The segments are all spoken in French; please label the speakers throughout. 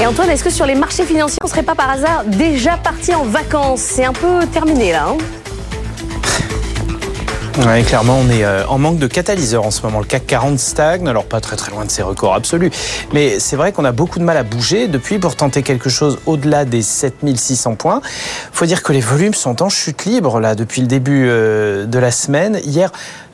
Speaker 1: Et Antoine, est-ce que sur les marchés financiers, on serait pas par hasard déjà parti en vacances? C'est un peu terminé là. Hein?
Speaker 2: Oui, clairement, on est euh, en manque de catalyseurs en ce moment. Le CAC 40 stagne, alors pas très très loin de ses records absolus. Mais c'est vrai qu'on a beaucoup de mal à bouger depuis pour tenter quelque chose au-delà des 7600 points. Faut dire que les volumes sont en chute libre là depuis le début euh, de la semaine. Hier,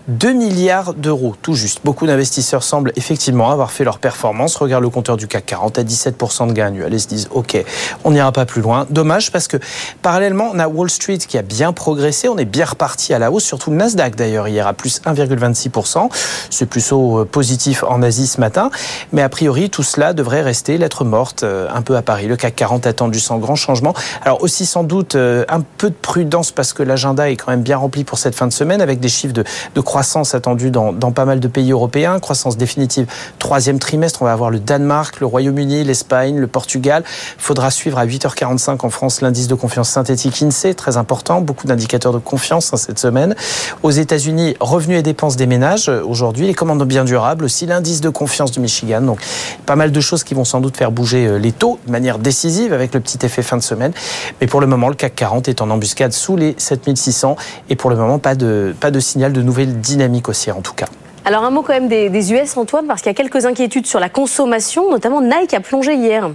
Speaker 2: 2 milliards d'euros, tout juste. Beaucoup d'investisseurs semblent effectivement avoir fait leur performance. Regarde le compteur du CAC 40 à 17% de gain annuel et se disent OK, on n'ira pas plus loin. Dommage parce que parallèlement, on a Wall Street qui a bien progressé. On est bien reparti à la hausse, surtout le Nasdaq d'ailleurs hier à plus 1,26%. C'est plutôt euh, positif en Asie ce matin. Mais a priori, tout cela devrait rester lettre morte euh, un peu à Paris. Le CAC 40 attendu sans grand changement. Alors aussi sans doute euh, un peu de prudence parce que l'agenda est quand même bien rempli pour cette fin de semaine avec des chiffres de, de croissance croissance attendue dans, pas mal de pays européens, croissance définitive troisième trimestre. On va avoir le Danemark, le Royaume-Uni, l'Espagne, le Portugal. Il faudra suivre à 8h45 en France l'indice de confiance synthétique INSEE, très important, beaucoup d'indicateurs de confiance hein, cette semaine. Aux États-Unis, revenus et dépenses des ménages euh, aujourd'hui, les commandes bien durables, aussi l'indice de confiance du Michigan. Donc pas mal de choses qui vont sans doute faire bouger euh, les taux de manière décisive avec le petit effet fin de semaine. Mais pour le moment, le CAC 40 est en embuscade sous les 7600 et pour le moment, pas de, pas de signal de nouvelles dynamique aussi en tout cas.
Speaker 1: Alors un mot quand même des, des US, Antoine, parce qu'il y a quelques inquiétudes sur la consommation, notamment Nike a plongé hier.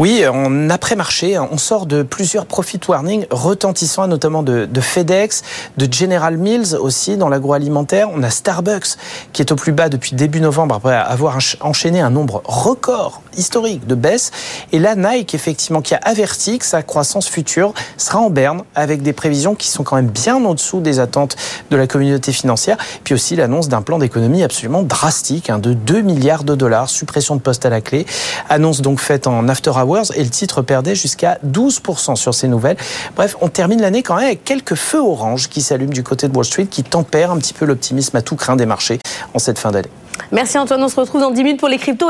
Speaker 2: Oui, en après-marché, on sort de plusieurs profit warnings retentissants, notamment de, FedEx, de General Mills aussi dans l'agroalimentaire. On a Starbucks qui est au plus bas depuis début novembre après avoir enchaîné un nombre record historique de baisse. Et là, Nike, effectivement, qui a averti que sa croissance future sera en berne avec des prévisions qui sont quand même bien en dessous des attentes de la communauté financière. Puis aussi l'annonce d'un plan d'économie absolument drastique, hein, de 2 milliards de dollars, suppression de postes à la clé. Annonce donc faite en after hours et le titre perdait jusqu'à 12% sur ces nouvelles. Bref, on termine l'année quand même avec quelques feux orange qui s'allument du côté de Wall Street qui tempèrent un petit peu l'optimisme à tout craint des marchés en cette fin d'année.
Speaker 1: Merci Antoine, on se retrouve dans 10 minutes pour les cryptos.